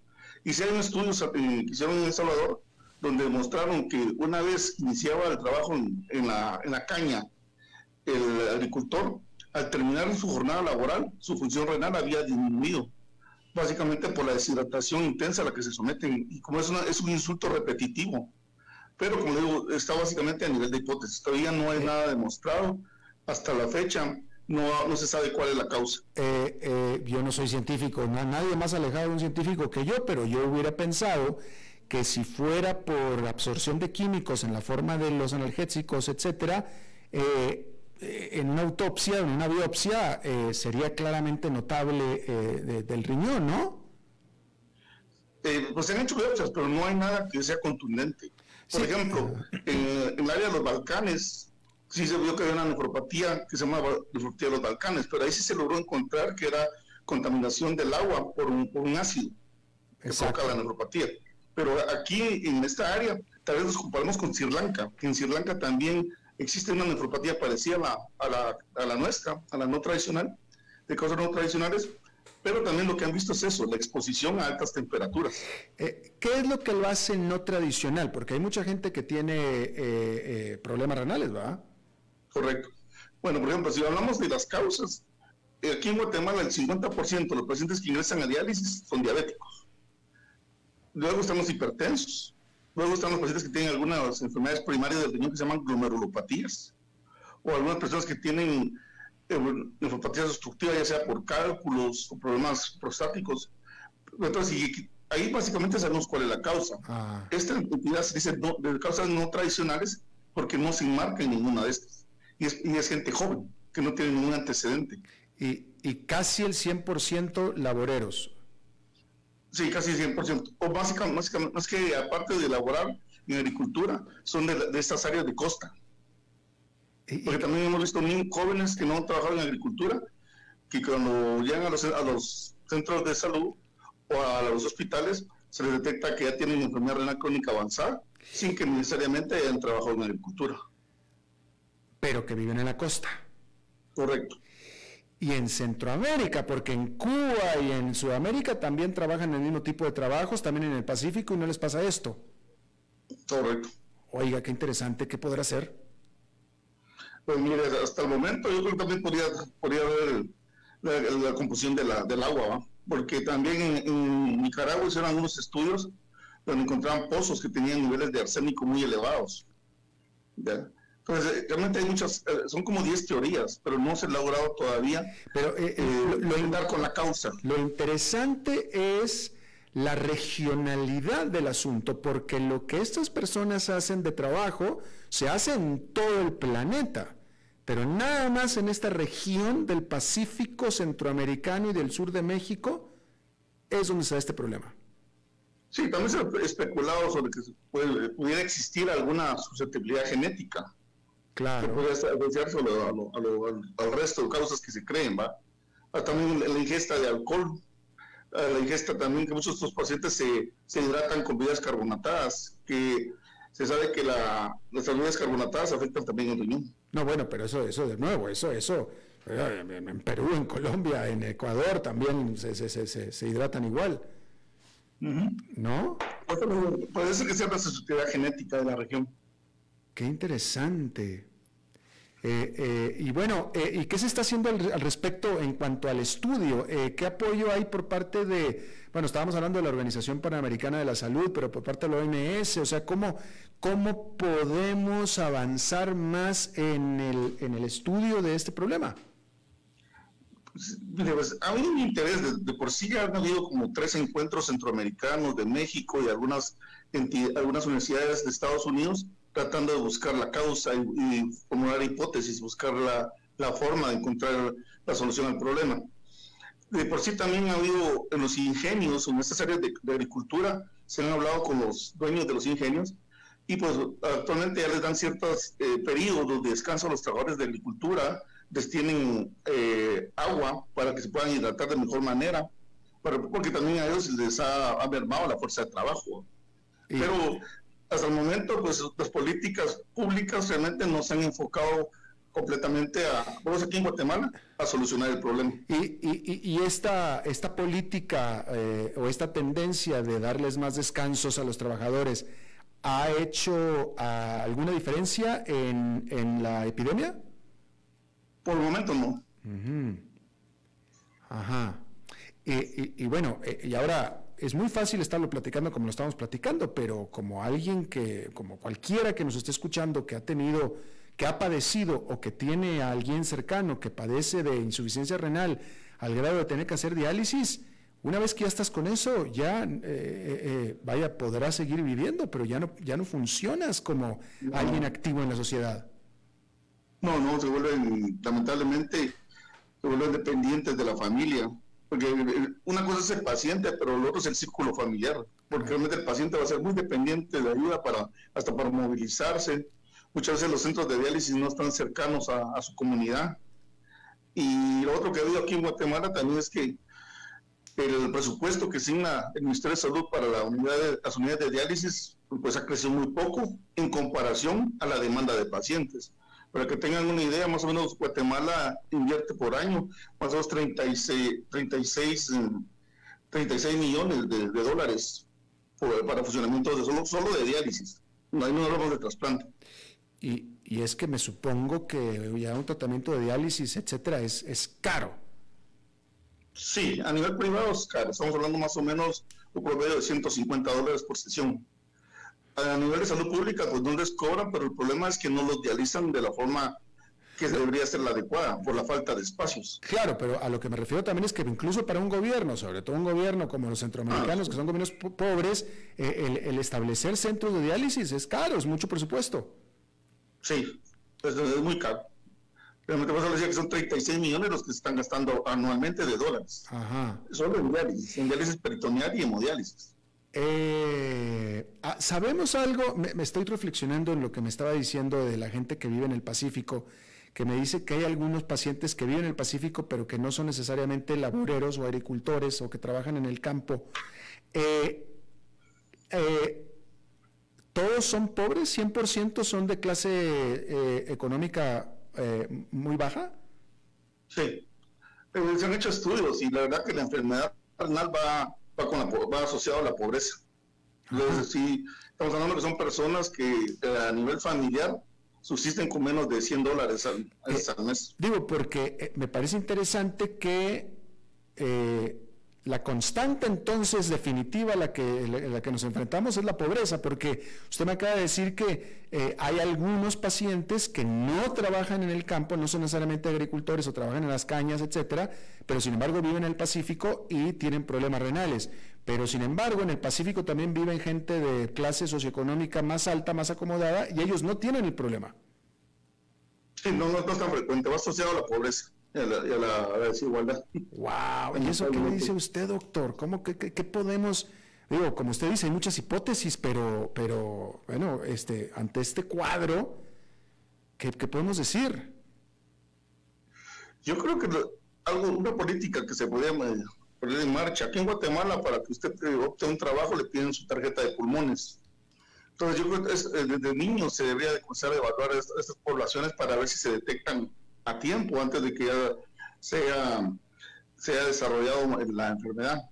Y si hay un estudio que hicieron en El Salvador donde demostraron que una vez iniciaba el trabajo en, la, en la caña, el agricultor, al terminar su jornada laboral, su función renal había disminuido, básicamente por la deshidratación intensa a la que se someten, y como es, es un insulto repetitivo. Pero como digo, está básicamente a nivel de hipótesis, todavía no hay nada demostrado hasta la fecha. No, no se sabe cuál es la causa. Eh, eh, yo no soy científico, nadie más alejado de un científico que yo, pero yo hubiera pensado que si fuera por absorción de químicos en la forma de los analgésicos, etcétera, eh, eh, en una autopsia, en una biopsia, eh, sería claramente notable del riñón, ¿no? pues se han hecho biopsias, pero no hay nada que sea contundente. Por ejemplo, en, el área de los Balcanes, sí se vio que había una nefropatía que se llama nefropatía de los Balcanes, pero ahí sí se logró encontrar que era contaminación del agua por un, por un ácido que provoca la nefropatía. Pero aquí en esta área, tal vez nos comparamos con Sri Lanka, que en Sri Lanka también existe una nefropatía parecida a la, a la, nuestra, a la no tradicional, de causas no tradicionales, pero también lo que han visto es eso, la exposición a altas temperaturas. Eh, ¿Qué es lo que lo hace no tradicional? Porque hay mucha gente que tiene eh, eh, problemas renales, ¿verdad? Correcto. Bueno, por ejemplo, si hablamos de las causas, aquí en Guatemala el 50% de los pacientes que ingresan a diálisis son diabéticos. Luego están los hipertensos. Luego están los pacientes que tienen algunas enfermedades primarias del riñón que se llaman glomerulopatías. O algunas personas que tienen eh, nefropatías obstructivas, ya sea por cálculos o problemas prostáticos. Entonces, ahí básicamente sabemos cuál es la causa. Ah. Esta entidad se dice de causas no tradicionales porque no se enmarca en ninguna de estas. Y es, y es gente joven, que no tiene ningún antecedente. Y, y casi el 100% laboreros. Sí, casi 100%. O básicamente, básicamente, más que aparte de laborar en agricultura, son de, estas áreas de costa. Porque también hemos visto jóvenes que no han trabajado en agricultura, que cuando llegan a los, a los centros de salud o a los hospitales, se les detecta que ya tienen enfermedad renal crónica avanzada, sin que necesariamente hayan trabajado en agricultura. Pero que viven en la costa. Correcto y en Centroamérica, porque en Cuba y en Sudamérica también trabajan el mismo tipo de trabajos, también en el Pacífico y no les pasa esto. Correcto. Oiga, qué interesante, ¿qué podrá hacer? Pues mire, hasta el momento yo creo que también podría, podría ver la, composición de la, del agua, porque también en, Nicaragua hicieron algunos estudios donde encontraban pozos que tenían niveles de arsénico muy elevados. ¿ya? Pues, eh, realmente hay muchas, eh, son como 10 teorías, pero no se ha logrado todavía pero, eh, lo, con la causa. Lo interesante es la regionalidad del asunto, porque lo que estas personas hacen de trabajo se hace en todo el planeta, pero nada más en esta región del Pacífico centroamericano y del sur de México es donde está este problema. Sí, también se ha especulado sobre que pudiera existir alguna susceptibilidad genética Claro. puede asociarse al resto de causas que se creen, ¿va? Ah, también la ingesta de alcohol, ah, la ingesta también que muchos de estos pacientes se, se hidratan con bebidas carbonatadas, que se sabe que la, las bebidas carbonatadas afectan también el riñón. No, bueno, pero eso, eso de nuevo, eso, eso, eh, en Perú, en Colombia, en Ecuador también se, se, se, se hidratan igual. ¿No? Puede ser que sea una susceptibilidad genética de la región. Qué interesante. Eh, eh, y bueno, eh, ¿y qué se está haciendo al, respecto en cuanto al estudio? ¿Qué apoyo hay por parte de, bueno, estábamos hablando de la Organización Panamericana de la Salud, pero por parte de la OMS, o sea, ¿cómo, cómo podemos avanzar más en el, en el estudio de este problema? Pues, pues, hay un interés, de, por sí ya han habido como tres encuentros centroamericanos de México y algunas, algunas universidades de Estados Unidos tratando de buscar la causa y, formular hipótesis, buscar la, la, forma de encontrar la solución al problema. De por sí también ha habido en los ingenios, en estas áreas de, agricultura, se han hablado con los dueños de los ingenios y pues actualmente ya les dan ciertos eh, periodos de descanso a los trabajadores de agricultura, les tienen eh, agua para que se puedan hidratar de mejor manera, porque también a ellos les ha, ha mermado la fuerza de trabajo. Pero hasta el momento, pues las políticas públicas realmente no se han enfocado completamente a, vamos aquí en Guatemala, a solucionar el problema. Y, y, y esta, esta política eh, o esta tendencia de darles más descansos a los trabajadores, ha hecho ah, alguna diferencia en, la epidemia? Por el momento no. Ajá. Y, bueno, eh, y ahora es muy fácil estarlo platicando como lo estamos platicando, pero como alguien que, como cualquiera que nos esté escuchando, que ha tenido, que ha padecido o que tiene a alguien cercano que padece de insuficiencia renal al grado de tener que hacer diálisis, una vez que ya estás con eso, ya, eh, eh, vaya, podrás seguir viviendo, pero ya no, ya no funcionas como alguien activo en la sociedad. No, no, se vuelven, lamentablemente, se vuelven dependientes de la familia. Porque una cosa es el paciente, pero lo otro es el círculo familiar. Porque realmente el paciente va a ser muy dependiente de ayuda para, hasta para movilizarse. Muchas veces los centros de diálisis no están cercanos a, su comunidad. Y lo otro que ha habido aquí en Guatemala también es que el presupuesto que asigna el Ministerio de Salud para la unidad de, las unidades de diálisis pues ha crecido muy poco en comparación a la demanda de pacientes. Para que tengan una idea, más o menos Guatemala invierte por año más o menos 36, 36, 36 millones de, dólares para funcionamiento de solo, solo de diálisis. No hay no hablamos de trasplante. Y, y, es que me supongo que ya un tratamiento de diálisis, etcétera, es, es caro. Sí, a nivel privado es caro. Estamos hablando más o menos un promedio de 150 dólares por sesión a nivel de salud pública, pues no les cobran, pero el problema es que no los dializan de la forma que debería ser la adecuada por la falta de espacios. Claro, pero a lo que me refiero también es que incluso para un gobierno, sobre todo un gobierno como los centroamericanos, ah. que son gobiernos pobres, eh, el, establecer centros de diálisis es caro, es mucho presupuesto. Sí, pues, es muy caro. Realmente vas a decir que son 36 millones los que se están gastando anualmente de dólares. Ajá. Solo en diálisis, en diálisis peritoneal y hemodiálisis. Eh, ah, ¿Sabemos algo? Me, estoy reflexionando en lo que me estaba diciendo de la gente que vive en el Pacífico, que me dice que hay algunos pacientes que viven en el Pacífico, pero que no son necesariamente laboreros o agricultores o que trabajan en el campo. Eh, eh, ¿Todos son pobres? ¿100% son de clase económica muy baja? Sí. se han hecho estudios y la verdad que la enfermedad renal va va, con va asociado a la pobreza. Entonces, sí, estamos hablando que son personas que eh, a nivel familiar subsisten con menos de 100 dólares al, eh, mes. Digo, porque eh, me parece interesante que la constante entonces definitiva a la que, la que nos enfrentamos es la pobreza, porque usted me acaba de decir que hay algunos pacientes que no trabajan en el campo, no son necesariamente agricultores o trabajan en las cañas, etcétera, pero sin embargo viven en el Pacífico y tienen problemas renales. Pero sin embargo en el Pacífico también viven gente de clase socioeconómica más alta, más acomodada, y ellos no tienen el problema. Sí, no, no, es tan frecuente, va asociado a la pobreza y a la, desigualdad. ¡Wow! ¿Y eso qué me dice usted, doctor? ¿Cómo que, podemos...? Digo, como usted dice, hay muchas hipótesis, pero, pero bueno, este, ante este cuadro, ¿qué, qué podemos decir? Yo creo que algo, una política que se podía poner en marcha. Aquí en Guatemala, para que usted obtenga un trabajo, le piden su tarjeta de pulmones. Entonces, yo creo que eh, desde niños se debería de comenzar a evaluar estas, poblaciones para ver si se detectan a tiempo antes de que ya sea, sea desarrollado la enfermedad.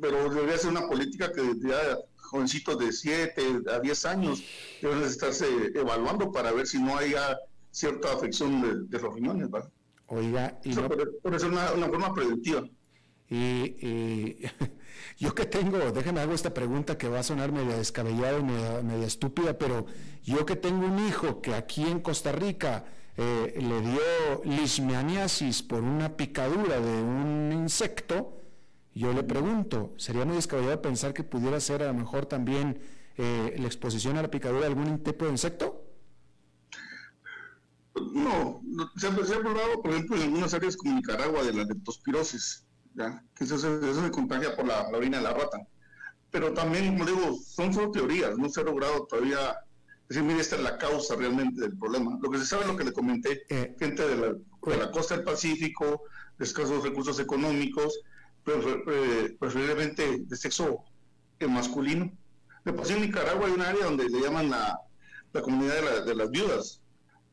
Pero debería ser una política que ya jovencitos de 7 a 10 años deben estarse evaluando para ver si no haya cierta afección de, de los riñones. ¿verdad? Oiga, y no... puede ser una, forma preventiva. Y, yo que tengo, déjeme hago esta pregunta que va a sonar media descabellada y media, estúpida, pero yo que tengo un hijo que aquí en Costa Rica eh, le dio lismianiasis por una picadura de un insecto, yo le pregunto, ¿sería muy descabellado pensar que pudiera ser a lo mejor también eh, la exposición a la picadura de algún tipo de insecto? No, se ha, probado, por ejemplo, en algunas áreas como Nicaragua de la leptospirosis, ¿ya? que eso, se contagia por la, orina de la rata. Pero también, como digo, son solo teorías, no se ha logrado todavía decir, mire, esta es la causa realmente del problema. Lo que se sabe es lo que le comenté, eh, gente de la, la, costa del Pacífico, de escasos recursos económicos, eh, preferiblemente de sexo masculino. De por en Nicaragua hay un área donde le llaman la, la comunidad de las viudas,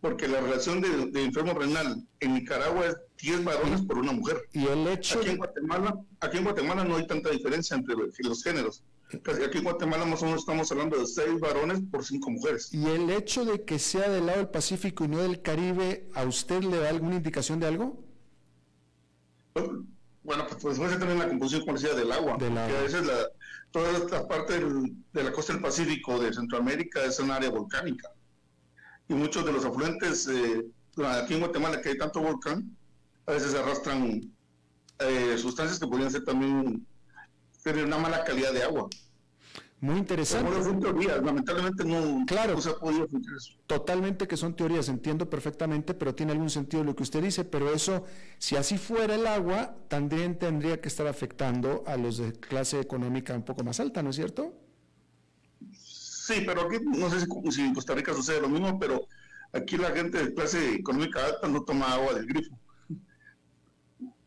porque la relación de, enfermo renal en Nicaragua es 10 varones por una mujer. Y el hecho aquí en Guatemala, aquí en Guatemala no hay tanta diferencia entre los géneros. Aquí en Guatemala más o menos estamos hablando de seis varones por cinco mujeres. ¿Y el hecho de que sea del lado del Pacífico y no del Caribe, a usted le da alguna indicación de algo? Bueno, pues, pues puede también la composición comercial del agua. Del agua. A veces la, toda esta parte de la costa del Pacífico de Centroamérica es un área volcánica. Y muchos de los afluentes, eh, aquí en Guatemala, que hay tanto volcán, a veces arrastran eh, sustancias que podrían ser también tener una mala calidad de agua. Muy interesante. son teorías, lamentablemente no, claro, se ha podido Totalmente que son teorías, entiendo perfectamente, pero tiene algún sentido lo que usted dice, pero eso, si así fuera el agua, también tendría que estar afectando a los de clase económica un poco más alta, ¿no es cierto? Sí, pero aquí no sé si, si en Costa Rica sucede lo mismo, pero aquí la gente de clase económica alta no toma agua del grifo.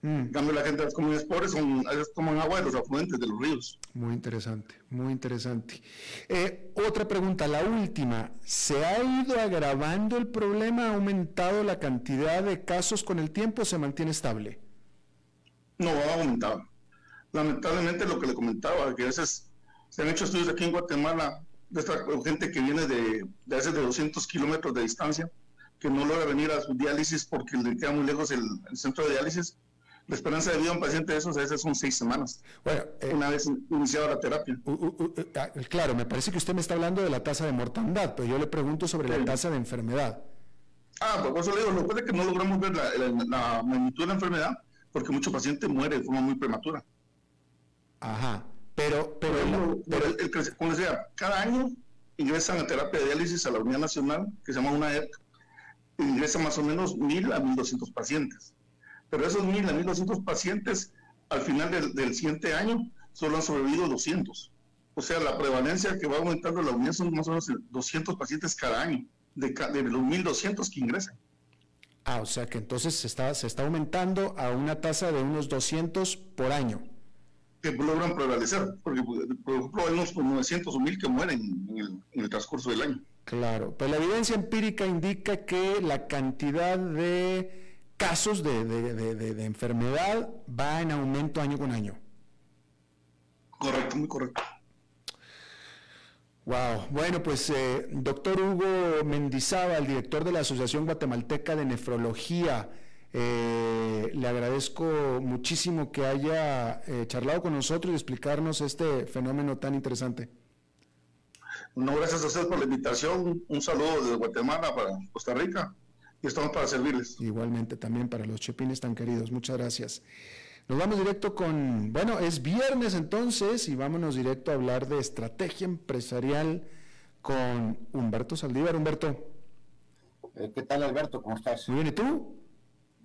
Mm. En cambio, la gente de las comunidades pobres son, toman agua de los afluentes de los ríos. Muy interesante, muy interesante. Eh, otra pregunta, la última. ¿Se ha ido agravando el problema? ¿Ha aumentado la cantidad de casos con el tiempo se mantiene estable? No, ha aumentado. Lamentablemente lo que le comentaba, que a veces se han hecho estudios aquí en Guatemala de esta gente que viene de, de hace de 200 kilómetros de distancia, que no logra venir a su diálisis porque le queda muy lejos el centro de diálisis la esperanza de vida de un paciente de esos a veces son seis semanas. Bueno, eh, una vez iniciada la terapia. Ah, claro, me parece que usted me está hablando de la tasa de mortandad, pero yo le pregunto sobre la tasa de enfermedad. Ah, pues por eso le digo, lo que es que no logramos ver la, magnitud de la enfermedad, porque mucho paciente muere de forma muy prematura. Ajá, pero... pero, pero, el, como decía, cada año ingresan a terapia de diálisis a la Unidad Nacional, que se llama una ERC, ingresan más o menos mil a mil doscientos pacientes pero esos 1.000 a 1.200 pacientes al final del, siguiente año solo han sobrevivido 200. O sea, la prevalencia que va aumentando la unidad son más o menos 200 pacientes cada año, de, de los 1.200 que ingresan. Ah, o sea que entonces se está, se está aumentando a una tasa de unos 200 por año. Que logran prevalecer, porque por ejemplo hay unos 900 o 1000 que mueren en el, en el transcurso del año. Claro, pero la evidencia empírica indica que la cantidad de casos de, enfermedad va en aumento año con año. Correcto, muy correcto. Wow. Bueno, pues eh, doctor Hugo Mendizábal, director de la Asociación Guatemalteca de Nefrología, eh, le agradezco muchísimo que haya eh, charlado con nosotros y explicarnos este fenómeno tan interesante. No, gracias a usted por la invitación. Un saludo desde Guatemala para Costa Rica y estamos para servirles. Igualmente también para los chepines tan queridos. Muchas gracias. Nos vamos directo con, bueno, es viernes entonces y vámonos directo a hablar de estrategia empresarial con Humberto Saldívar. Humberto. Eh, ¿Qué tal Alberto? ¿Cómo estás? Muy bien, ¿y tú?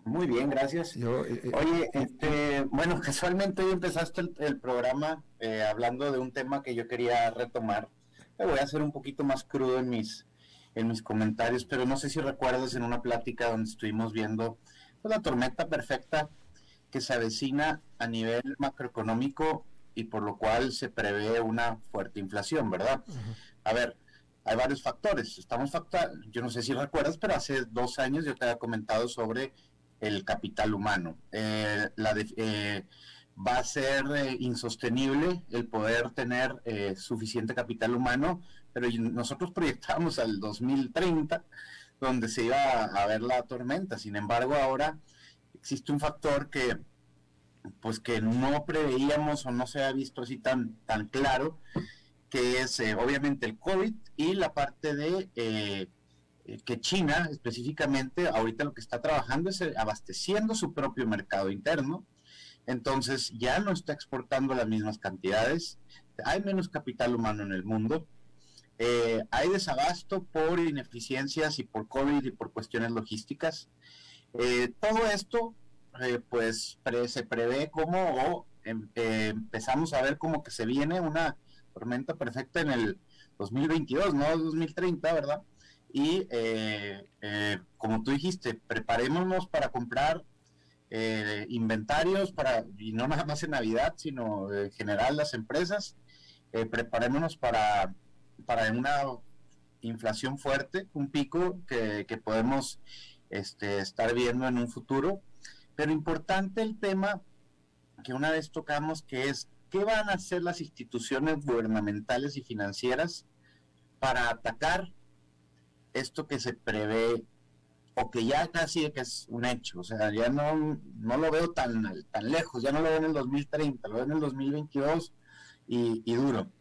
Muy bien, gracias. Yo, eh, eh, Oye, este, bueno, casualmente hoy empezaste el, programa hablando de un tema que yo quería retomar. Me voy a hacer un poquito más crudo en mis, en mis comentarios, pero no sé si recuerdas en una plática donde estuvimos viendo pues, la tormenta perfecta que se avecina a nivel macroeconómico y por lo cual se prevé una fuerte inflación, ¿verdad? A ver, hay varios factores. Estamos yo no sé si recuerdas, pero hace dos años yo te había comentado sobre el capital humano. Eh, la eh, va a ser eh, insostenible el poder tener suficiente capital humano pero nosotros proyectábamos al 2030, donde se iba a, ver la tormenta. Sin embargo, ahora existe un factor que pues que no preveíamos o no se ha visto así tan, tan claro, que es eh, obviamente el COVID y la parte de eh, que China específicamente ahorita lo que está trabajando es eh, abasteciendo su propio mercado interno, entonces ya no está exportando las mismas cantidades, hay menos capital humano en el mundo, eh, hay desabasto por ineficiencias y por COVID y por cuestiones logísticas. Eh, todo esto, eh, pues se prevé como, em, empezamos a ver como que se viene una tormenta perfecta en el 2022, no 2030, ¿verdad? Y como tú dijiste, preparémonos para comprar inventarios para, y no nada más en Navidad, sino en general las empresas, preparémonos para para una inflación fuerte, un pico que, podemos este, estar viendo en un futuro. Pero importante el tema que una vez tocamos, que es ¿qué van a hacer las instituciones gubernamentales y financieras para atacar esto que se prevé o que ya casi que es un hecho? O sea, ya no, no lo veo tan, tan lejos, ya no lo veo en el 2030, lo veo en el 2022 y, y duro.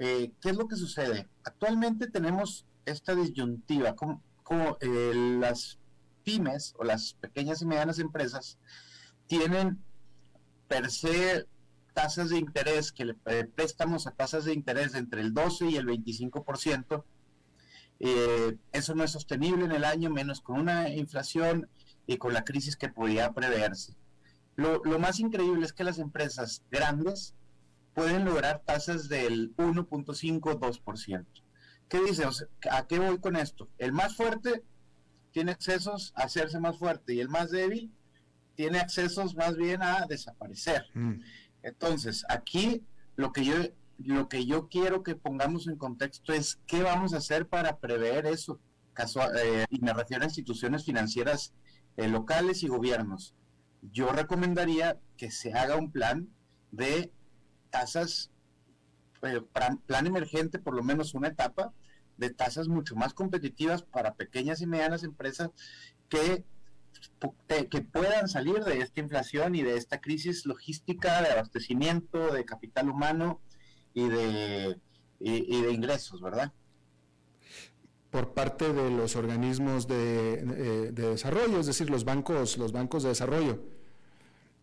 Eh, ¿Qué es lo que sucede? Actualmente tenemos esta disyuntiva, como, eh, las pymes o las pequeñas y medianas empresas tienen per se tasas de interés, que le, eh, préstamos a tasas de interés entre el 12 y el 25%. Eh, eso no es sostenible en el año, menos con una inflación y con la crisis que podía preverse. Lo, lo más increíble es que las empresas grandes pueden lograr tasas del 1.5-2%. ¿Qué dice? ¿A qué voy con esto? El más fuerte tiene accesos a hacerse más fuerte y el más débil tiene accesos más bien a desaparecer. Mm. Entonces, aquí lo que yo lo que yo quiero que pongamos en contexto es qué vamos a hacer para prever eso. Eh, y me refiero a instituciones financieras eh, locales y gobiernos. Yo recomendaría que se haga un plan de tasas, eh, plan emergente, por lo menos una etapa, de tasas mucho más competitivas para pequeñas y medianas empresas que, que puedan salir de esta inflación y de esta crisis logística de abastecimiento, de capital humano y de, y, de ingresos, ¿verdad? por parte de los organismos de, eh, de, desarrollo, es decir, los bancos, los bancos de desarrollo.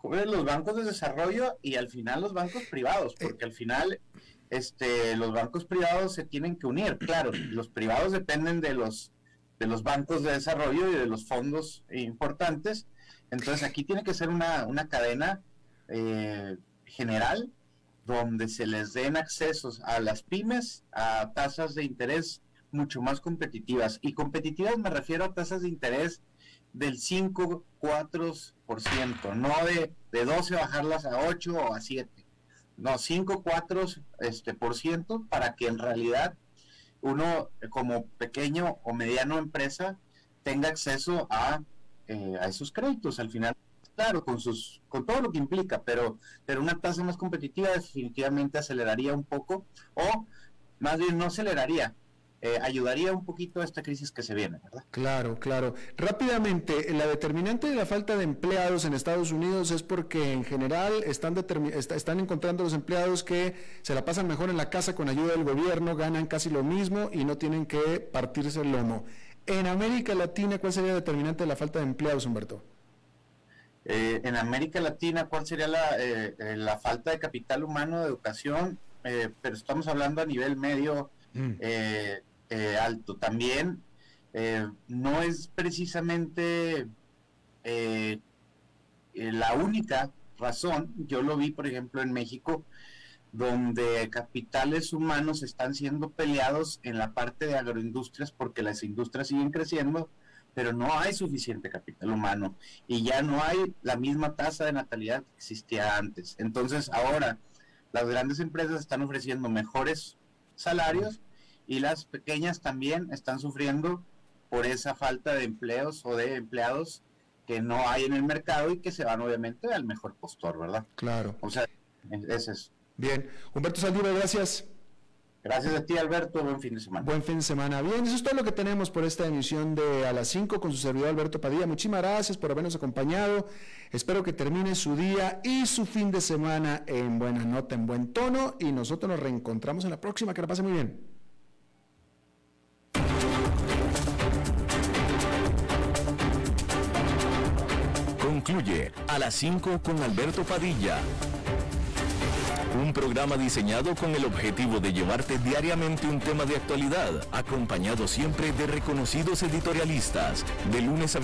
Los bancos de desarrollo y al final los bancos privados, eh, porque al final este, los bancos privados se tienen que unir. Claro, los privados dependen de los, de los bancos de desarrollo y de los fondos importantes. Entonces aquí tiene que ser una, una cadena eh, general donde se les den accesos a las pymes a tasas de interés mucho más competitivas. Y competitivas me refiero a tasas de interés del 5, 4%, no de, de 12 bajarlas a 8 o a 7 no, 5, 4 este, por ciento para que en realidad uno como pequeño o mediano empresa tenga acceso a, eh, a esos créditos. Al final, claro, con, sus, con todo lo que implica, pero, pero una tasa más competitiva definitivamente aceleraría un poco o más bien no aceleraría, eh, ayudaría un poquito a esta crisis que se viene, ¿verdad? Claro, claro. Rápidamente, la determinante de la falta de empleados en Estados Unidos es porque en general están, están encontrando los empleados que se la pasan mejor en la casa con ayuda del gobierno, ganan casi lo mismo y no tienen que partirse el lomo. En América Latina, ¿cuál sería la determinante de la falta de empleados, Humberto? Eh, en América Latina, ¿cuál sería la, eh, la falta de capital humano, de educación? pero estamos hablando a nivel medio Mm. Eh, eh, alto. También eh, no es precisamente la única razón. Yo lo vi, por ejemplo, en México, donde capitales humanos están siendo peleados en la parte de agroindustrias porque las industrias siguen creciendo, pero no hay suficiente capital humano y ya no hay la misma tasa de natalidad que existía antes. Entonces ahora las grandes empresas están ofreciendo mejores salarios y las pequeñas también están sufriendo por esa falta de empleos o de empleados que no hay en el mercado y que se van obviamente al mejor postor, ¿verdad? Claro. O sea, es. Bien. Humberto Saldívar, gracias. Gracias a ti, Alberto. Buen fin de semana. Buen fin de semana. Bien, eso es todo lo que tenemos por esta emisión de A las 5 con su servidor Alberto Padilla. Muchísimas gracias por habernos acompañado. Espero que termine su día y su fin de semana en buena nota, en buen tono. Y nosotros nos reencontramos en la próxima. Que la pase muy bien. Concluye a las 5 con Alberto Padilla. Un programa diseñado con el objetivo de llevarte diariamente un tema de actualidad, acompañado siempre de reconocidos editorialistas, de lunes a